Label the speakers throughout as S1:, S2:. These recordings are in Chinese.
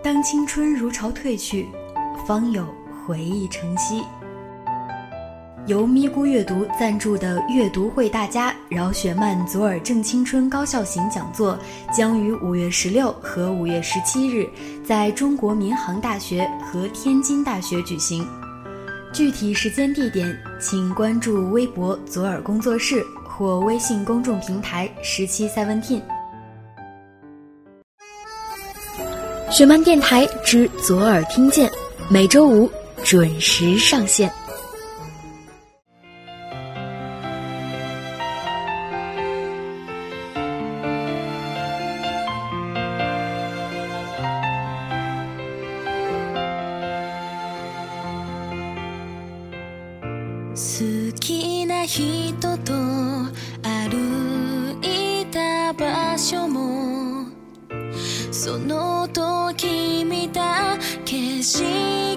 S1: 当青春如潮退去，方有回忆成昔。由咪咕阅读赞助的阅读会大家饶雪漫左耳正青春高校行讲座将于五月十六和五月十七日在中国民航大学和天津大学举行。具体时间地点，请关注微博左耳工作室或微信公众平台十七 Seventeen。雪漫电台之左耳听见，每周五准时上线。
S2: 好きな人と歩いた場所もその時見た 心。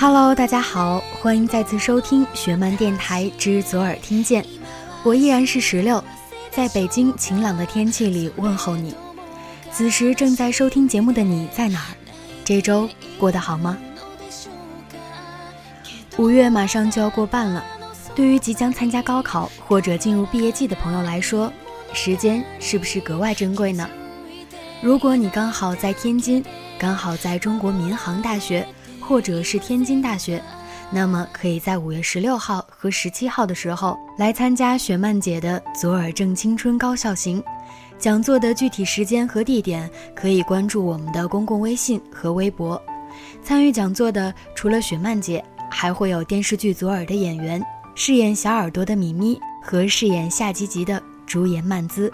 S1: Hello，大家好，欢迎再次收听雪漫电台之左耳听见，我依然是石榴，在北京晴朗的天气里问候你。此时正在收听节目的你在哪儿？这周过得好吗？五月马上就要过半了，对于即将参加高考或者进入毕业季的朋友来说，时间是不是格外珍贵呢？如果你刚好在天津，刚好在中国民航大学。或者是天津大学，那么可以在五月十六号和十七号的时候来参加雪漫姐的左耳正青春高校行。讲座的具体时间和地点可以关注我们的公共微信和微博。参与讲座的除了雪漫姐，还会有电视剧《左耳》的演员饰演小耳朵的米咪和饰演夏吉吉的朱颜曼姿。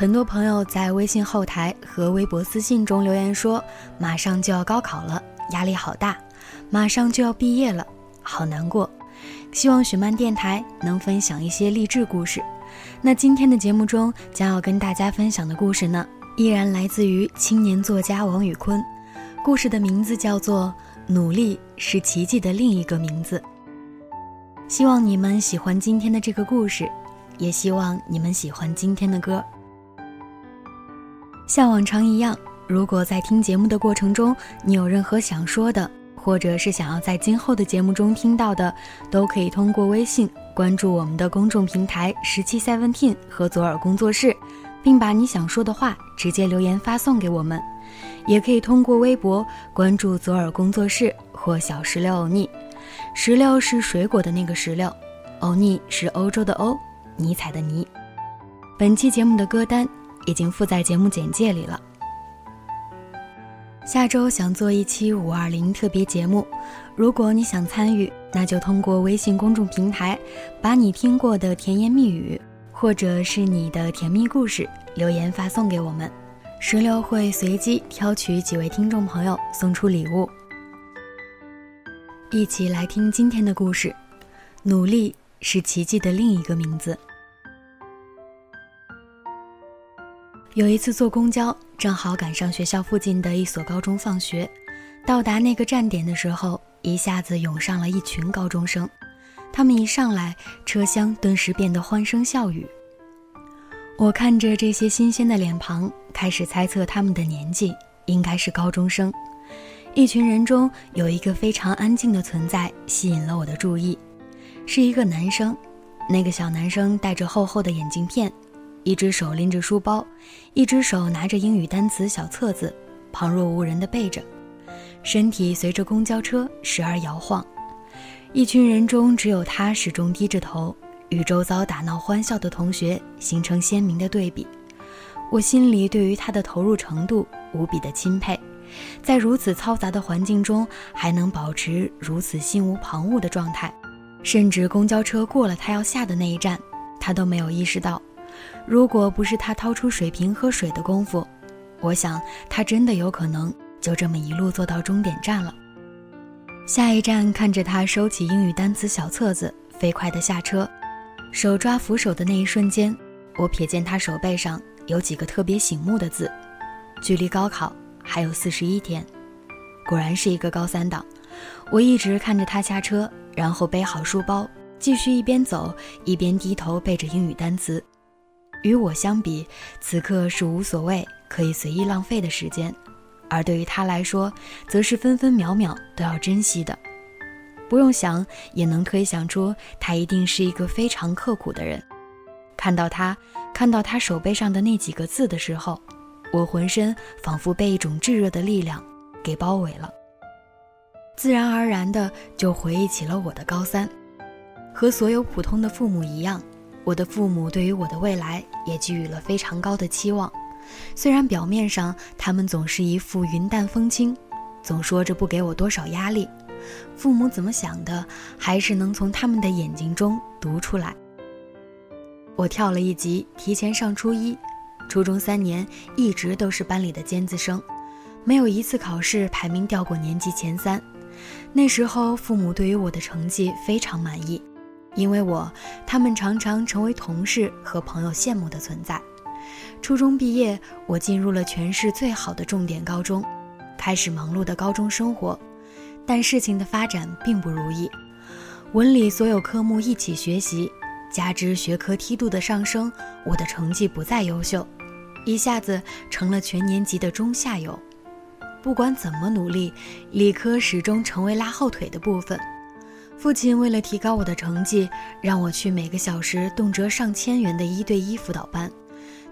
S1: 很多朋友在微信后台和微博私信中留言说，马上就要高考了，压力好大；马上就要毕业了，好难过。希望雪漫电台能分享一些励志故事。那今天的节目中将要跟大家分享的故事呢，依然来自于青年作家王宇坤。故事的名字叫做《努力是奇迹的另一个名字》。希望你们喜欢今天的这个故事，也希望你们喜欢今天的歌。像往常一样，如果在听节目的过程中，你有任何想说的，或者是想要在今后的节目中听到的，都可以通过微信关注我们的公众平台十七 Seventeen 和左耳工作室，并把你想说的话直接留言发送给我们。也可以通过微博关注左耳工作室或小石榴欧尼。石榴是水果的那个石榴，欧尼是欧洲的欧，尼采的尼。本期节目的歌单。已经附在节目简介里了。下周想做一期五二零特别节目，如果你想参与，那就通过微信公众平台，把你听过的甜言蜜语，或者是你的甜蜜故事留言发送给我们，石榴会随机挑取几位听众朋友送出礼物。一起来听今天的故事，努力是奇迹的另一个名字。有一次坐公交，正好赶上学校附近的一所高中放学。到达那个站点的时候，一下子涌上了一群高中生。他们一上来，车厢顿时变得欢声笑语。我看着这些新鲜的脸庞，开始猜测他们的年纪应该是高中生。一群人中有一个非常安静的存在吸引了我的注意，是一个男生。那个小男生戴着厚厚的眼镜片。一只手拎着书包，一只手拿着英语单词小册子，旁若无人地背着，身体随着公交车时而摇晃。一群人中，只有他始终低着头，与周遭打闹欢笑的同学形成鲜明的对比，我心里对于他的投入程度无比的钦佩，在如此嘈杂的环境中还能保持如此心无旁骛的状态，甚至公交车过了他要下的那一站，他都没有意识到。如果不是他掏出水瓶喝水的功夫，我想他真的有可能就这么一路坐到终点站了。下一站，看着他收起英语单词小册子，飞快地下车，手抓扶手的那一瞬间，我瞥见他手背上有几个特别醒目的字：“距离高考还有四十一天。”果然是一个高三党。我一直看着他下车，然后背好书包，继续一边走一边低头背着英语单词。与我相比，此刻是无所谓、可以随意浪费的时间，而对于他来说，则是分分秒秒都要珍惜的。不用想，也能推想出他一定是一个非常刻苦的人。看到他，看到他手背上的那几个字的时候，我浑身仿佛被一种炙热的力量给包围了，自然而然的就回忆起了我的高三，和所有普通的父母一样。我的父母对于我的未来也寄予了非常高的期望，虽然表面上他们总是一副云淡风轻，总说着不给我多少压力，父母怎么想的，还是能从他们的眼睛中读出来。我跳了一级，提前上初一，初中三年一直都是班里的尖子生，没有一次考试排名掉过年级前三。那时候父母对于我的成绩非常满意。因为我，他们常常成为同事和朋友羡慕的存在。初中毕业，我进入了全市最好的重点高中，开始忙碌的高中生活。但事情的发展并不如意，文理所有科目一起学习，加之学科梯度的上升，我的成绩不再优秀，一下子成了全年级的中下游。不管怎么努力，理科始终成为拉后腿的部分。父亲为了提高我的成绩，让我去每个小时动辄上千元的一对一辅导班，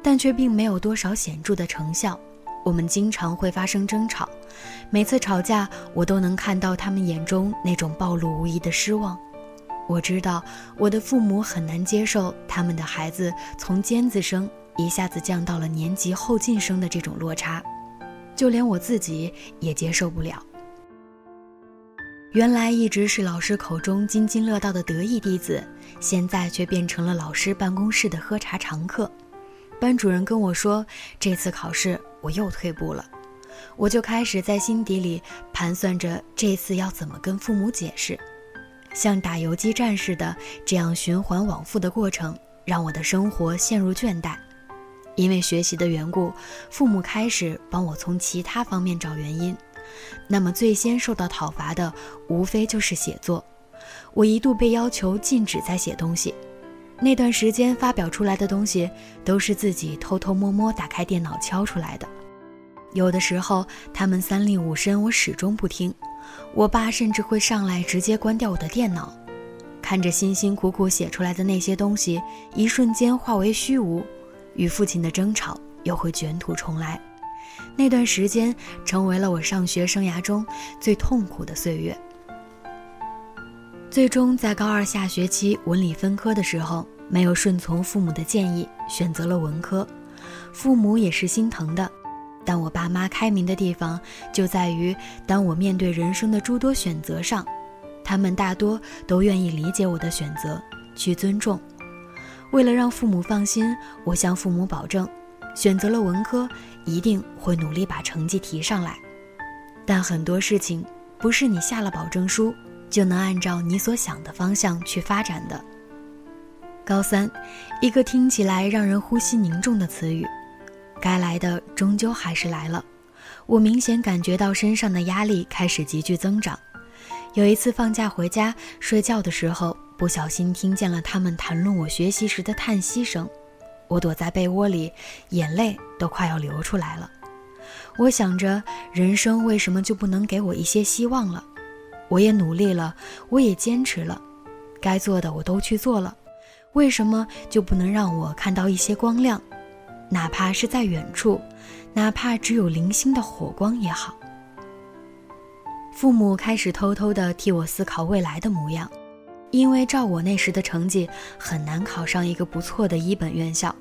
S1: 但却并没有多少显著的成效。我们经常会发生争吵，每次吵架，我都能看到他们眼中那种暴露无遗的失望。我知道我的父母很难接受他们的孩子从尖子生一下子降到了年级后进生的这种落差，就连我自己也接受不了。原来一直是老师口中津津乐道的得意弟子，现在却变成了老师办公室的喝茶常客。班主任跟我说，这次考试我又退步了，我就开始在心底里盘算着这次要怎么跟父母解释。像打游击战似的这样循环往复的过程，让我的生活陷入倦怠。因为学习的缘故，父母开始帮我从其他方面找原因。那么最先受到讨伐的，无非就是写作。我一度被要求禁止再写东西，那段时间发表出来的东西，都是自己偷偷摸摸打开电脑敲出来的。有的时候他们三令五申，我始终不听。我爸甚至会上来直接关掉我的电脑，看着辛辛苦苦写出来的那些东西，一瞬间化为虚无，与父亲的争吵又会卷土重来。那段时间成为了我上学生涯中最痛苦的岁月。最终在高二下学期文理分科的时候，没有顺从父母的建议，选择了文科。父母也是心疼的，但我爸妈开明的地方就在于，当我面对人生的诸多选择上，他们大多都愿意理解我的选择，去尊重。为了让父母放心，我向父母保证。选择了文科，一定会努力把成绩提上来。但很多事情不是你下了保证书就能按照你所想的方向去发展的。高三，一个听起来让人呼吸凝重的词语，该来的终究还是来了。我明显感觉到身上的压力开始急剧增长。有一次放假回家睡觉的时候，不小心听见了他们谈论我学习时的叹息声。我躲在被窝里，眼泪都快要流出来了。我想着，人生为什么就不能给我一些希望了？我也努力了，我也坚持了，该做的我都去做了，为什么就不能让我看到一些光亮？哪怕是在远处，哪怕只有零星的火光也好。父母开始偷偷的替我思考未来的模样。因为照我那时的成绩，很难考上一个不错的一本院校，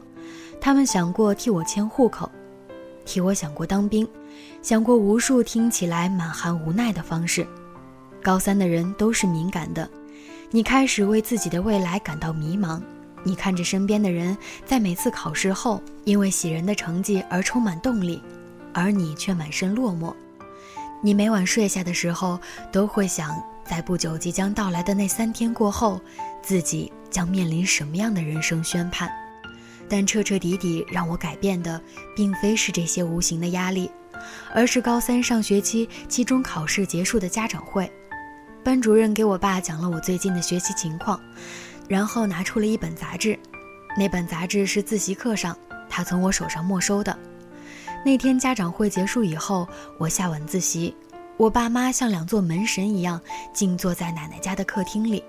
S1: 他们想过替我迁户口，替我想过当兵，想过无数听起来满含无奈的方式。高三的人都是敏感的，你开始为自己的未来感到迷茫。你看着身边的人在每次考试后因为喜人的成绩而充满动力，而你却满身落寞。你每晚睡下的时候都会想，在不久即将到来的那三天过后，自己将面临什么样的人生宣判。但彻彻底底让我改变的，并非是这些无形的压力，而是高三上学期期中考试结束的家长会。班主任给我爸讲了我最近的学习情况，然后拿出了一本杂志。那本杂志是自习课上他从我手上没收的。那天家长会结束以后，我下晚自习，我爸妈像两座门神一样静坐在奶奶家的客厅里。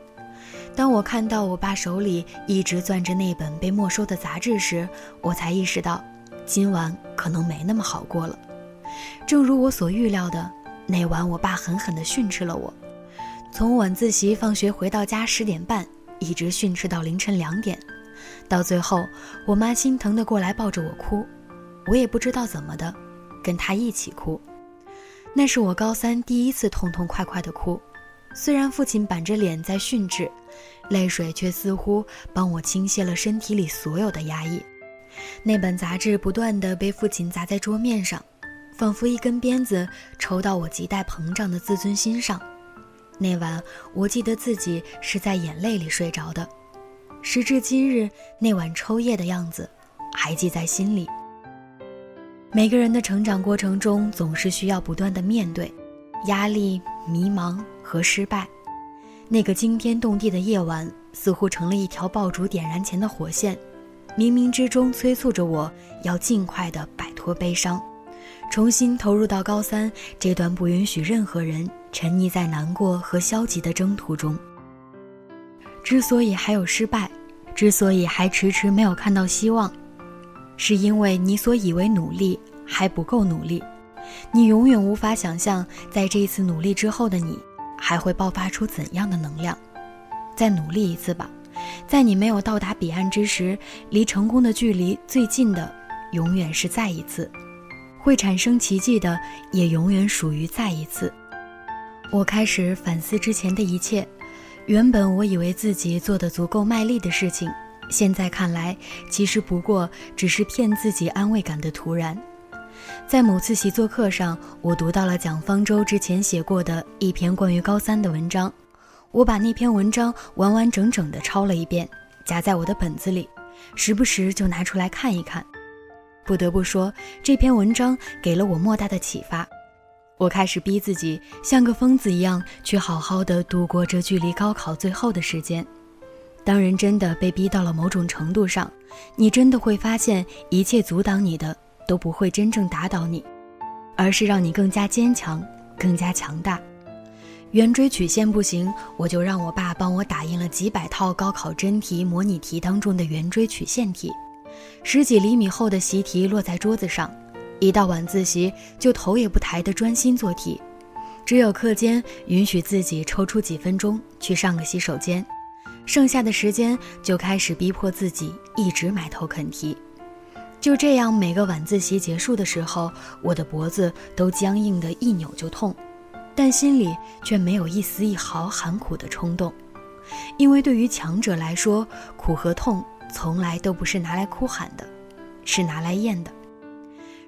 S1: 当我看到我爸手里一直攥着那本被没收的杂志时，我才意识到，今晚可能没那么好过了。正如我所预料的，那晚我爸狠狠地训斥了我。从晚自习放学回到家十点半，一直训斥到凌晨两点，到最后，我妈心疼的过来抱着我哭，我也不知道怎么的，跟她一起哭。那是我高三第一次痛痛快快的哭，虽然父亲板着脸在训斥，泪水却似乎帮我倾泻了身体里所有的压抑。那本杂志不断的被父亲砸在桌面上，仿佛一根鞭子抽到我亟待膨胀的自尊心上。那晚，我记得自己是在眼泪里睡着的，时至今日，那晚抽噎的样子还记在心里。每个人的成长过程中，总是需要不断的面对压力、迷茫和失败。那个惊天动地的夜晚，似乎成了一条爆竹点燃前的火线，冥冥之中催促着我要尽快的摆脱悲伤。重新投入到高三这段不允许任何人沉溺在难过和消极的征途中。之所以还有失败，之所以还迟迟没有看到希望，是因为你所以为努力还不够努力。你永远无法想象，在这一次努力之后的你，还会爆发出怎样的能量。再努力一次吧，在你没有到达彼岸之时，离成功的距离最近的，永远是再一次。会产生奇迹的，也永远属于再一次。我开始反思之前的一切，原本我以为自己做的足够卖力的事情，现在看来，其实不过只是骗自己安慰感的徒然。在某次习作课上，我读到了蒋方舟之前写过的一篇关于高三的文章，我把那篇文章完完整整的抄了一遍，夹在我的本子里，时不时就拿出来看一看。不得不说，这篇文章给了我莫大的启发。我开始逼自己像个疯子一样去好好的度过这距离高考最后的时间。当人真的被逼到了某种程度上，你真的会发现，一切阻挡你的都不会真正打倒你，而是让你更加坚强、更加强大。圆锥曲线不行，我就让我爸帮我打印了几百套高考真题、模拟题当中的圆锥曲线题。十几厘米厚的习题落在桌子上，一到晚自习就头也不抬地专心做题，只有课间允许自己抽出几分钟去上个洗手间，剩下的时间就开始逼迫自己一直埋头啃题。就这样，每个晚自习结束的时候，我的脖子都僵硬的一扭就痛，但心里却没有一丝一毫喊苦的冲动，因为对于强者来说，苦和痛。从来都不是拿来哭喊的，是拿来咽的。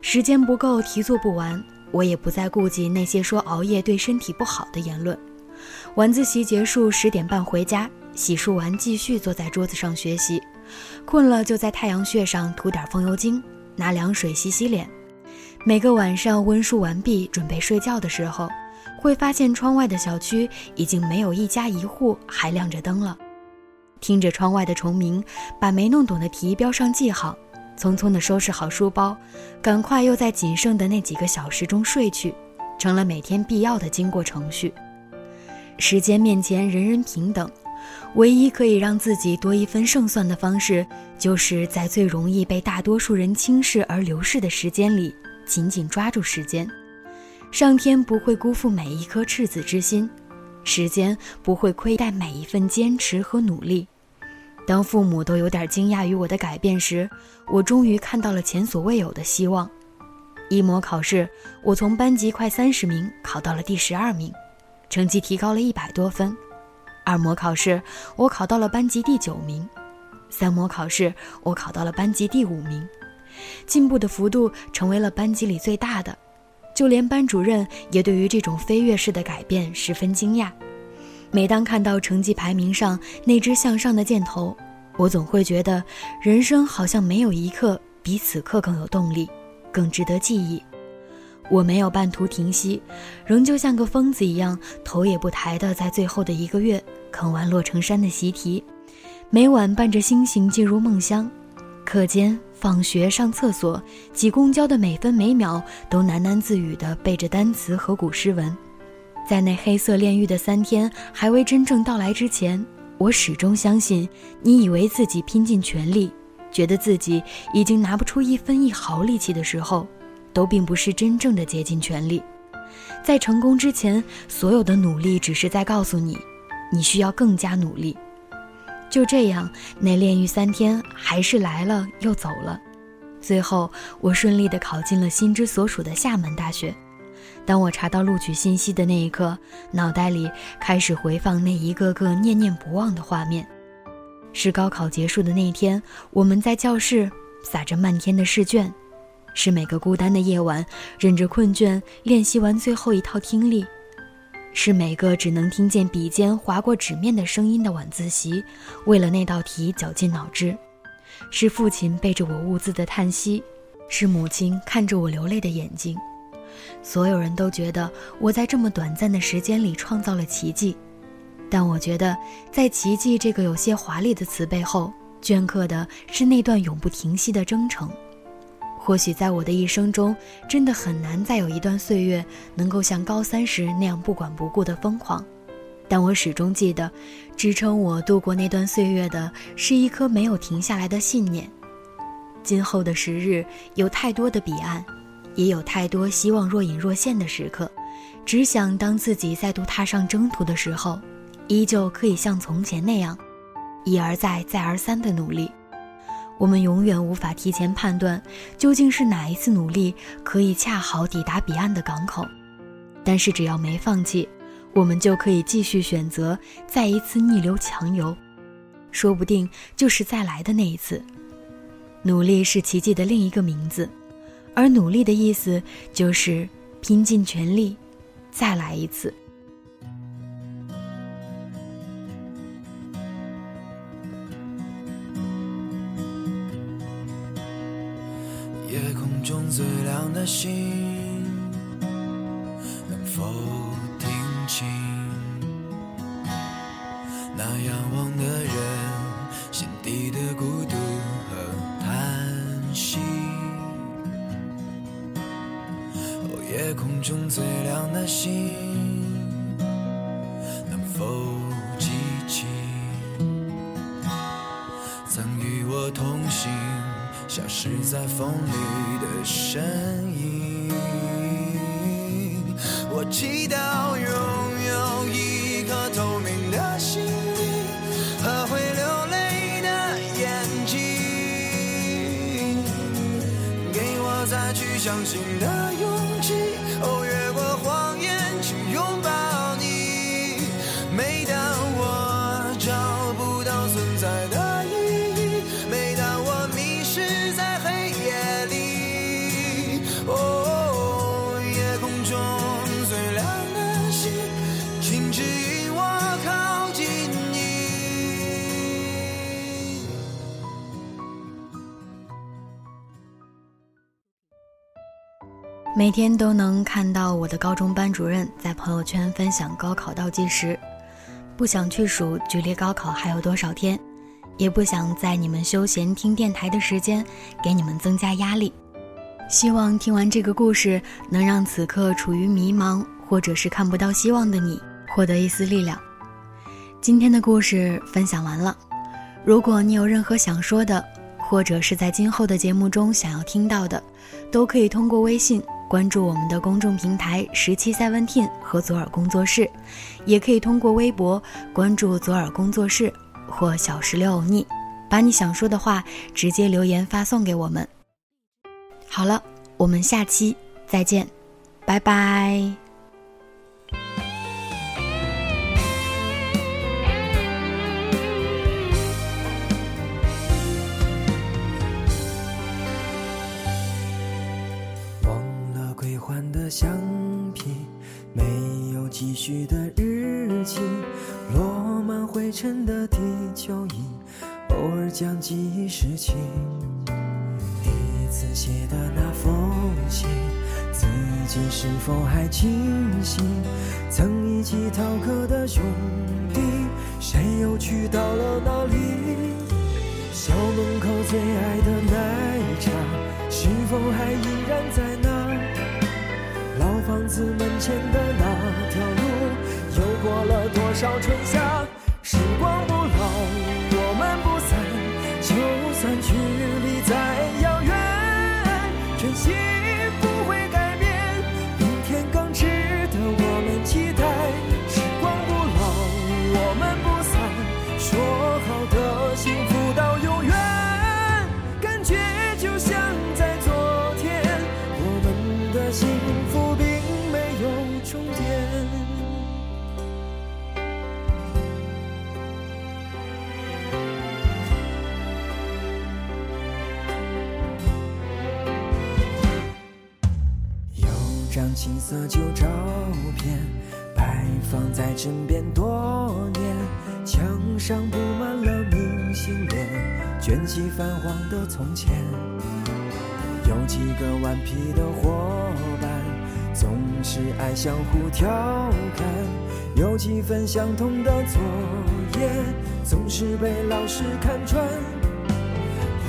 S1: 时间不够，题做不完，我也不再顾及那些说熬夜对身体不好的言论。晚自习结束，十点半回家，洗漱完继续坐在桌子上学习。困了就在太阳穴上涂点风油精，拿凉水洗洗脸。每个晚上温书完毕，准备睡觉的时候，会发现窗外的小区已经没有一家一户还亮着灯了。听着窗外的虫鸣，把没弄懂的题标上记号，匆匆地收拾好书包，赶快又在仅剩的那几个小时中睡去，成了每天必要的经过程序。时间面前人人平等，唯一可以让自己多一分胜算的方式，就是在最容易被大多数人轻视而流逝的时间里，紧紧抓住时间。上天不会辜负每一颗赤子之心。时间不会亏待每一份坚持和努力。当父母都有点惊讶于我的改变时，我终于看到了前所未有的希望。一模考试，我从班级快三十名考到了第十二名，成绩提高了一百多分。二模考试，我考到了班级第九名；三模考试，我考到了班级第五名，进步的幅度成为了班级里最大的。就连班主任也对于这种飞跃式的改变十分惊讶。每当看到成绩排名上那只向上的箭头，我总会觉得人生好像没有一刻比此刻更有动力。更值得记忆。我没有半途停息，仍旧像个疯子一样，头也不抬地在最后的一个月啃完洛成山的习题，每晚伴着星星进入梦乡。课间、放学、上厕所、挤公交的每分每秒，都喃喃自语地背着单词和古诗文。在那黑色炼狱的三天还未真正到来之前，我始终相信，你以为自己拼尽全力。觉得自己已经拿不出一分一毫力气的时候，都并不是真正的竭尽全力。在成功之前，所有的努力只是在告诉你，你需要更加努力。就这样，那炼狱三天还是来了又走了。最后，我顺利地考进了心之所属的厦门大学。当我查到录取信息的那一刻，脑袋里开始回放那一个个念念不忘的画面。是高考结束的那一天，我们在教室撒着漫天的试卷；是每个孤单的夜晚，忍着困倦练习完最后一套听力；是每个只能听见笔尖划过纸面的声音的晚自习，为了那道题绞尽脑汁；是父亲背着我兀自的叹息；是母亲看着我流泪的眼睛。所有人都觉得我在这么短暂的时间里创造了奇迹。但我觉得，在“奇迹”这个有些华丽的词背后，镌刻的是那段永不停息的征程。或许在我的一生中，真的很难再有一段岁月能够像高三时那样不管不顾的疯狂。但我始终记得，支撑我度过那段岁月的是一颗没有停下来的信念。今后的时日，有太多的彼岸，也有太多希望若隐若现的时刻。只想当自己再度踏上征途的时候。依旧可以像从前那样，一而再、再而三的努力。我们永远无法提前判断，究竟是哪一次努力可以恰好抵达彼岸的港口。但是只要没放弃，我们就可以继续选择再一次逆流强游，说不定就是再来的那一次。努力是奇迹的另一个名字，而努力的意思就是拼尽全力，再来一次。
S3: 的心，我祈祷每
S1: 天都能看到我的高中班主任在朋友圈分享高考倒计时，不想去数距离高考还有多少天，也不想在你们休闲听电台的时间给你们增加压力。希望听完这个故事，能让此刻处于迷茫或者是看不到希望的你获得一丝力量。今天的故事分享完了，如果你有任何想说的，或者是在今后的节目中想要听到的，都可以通过微信。关注我们的公众平台“十七 Seventeen” 和左耳工作室，也可以通过微博关注左耳工作室或小石榴欧尼。把你想说的话直接留言发送给我们。好了，我们下期再见，拜拜。
S4: 橡皮，没有继续的日期，落满灰尘的地球仪，偶尔将记忆拾起。第一次写的那封信，自己是否还清醒？曾一起逃课的兄弟，谁又去到了哪里？校门口最爱的奶茶，是否还依然在了多少春张青涩旧照片，摆放在枕边多年，墙上布满了明信片，卷起泛黄的从前。有几个顽皮的伙伴，总是爱相互调侃；有几份相同的作业，总是被老师看穿。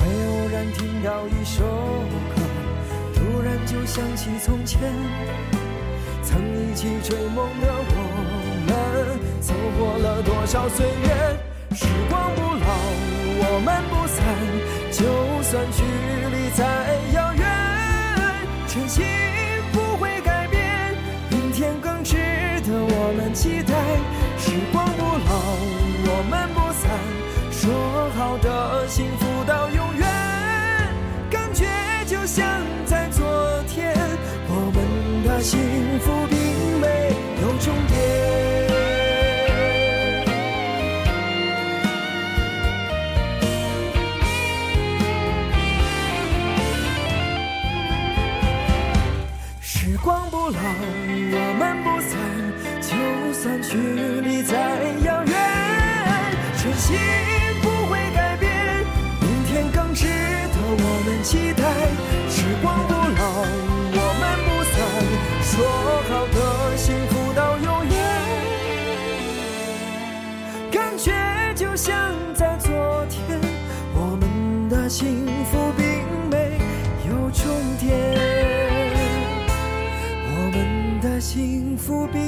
S4: 会偶然听到一首歌，突然就想起从前，曾一起追梦的我们，走过了多少岁月？时光不老，我们不散，就算距离再遥远，真心幸福并没有终点。时光不老，我们不散，就算距离再遥远，真心 to be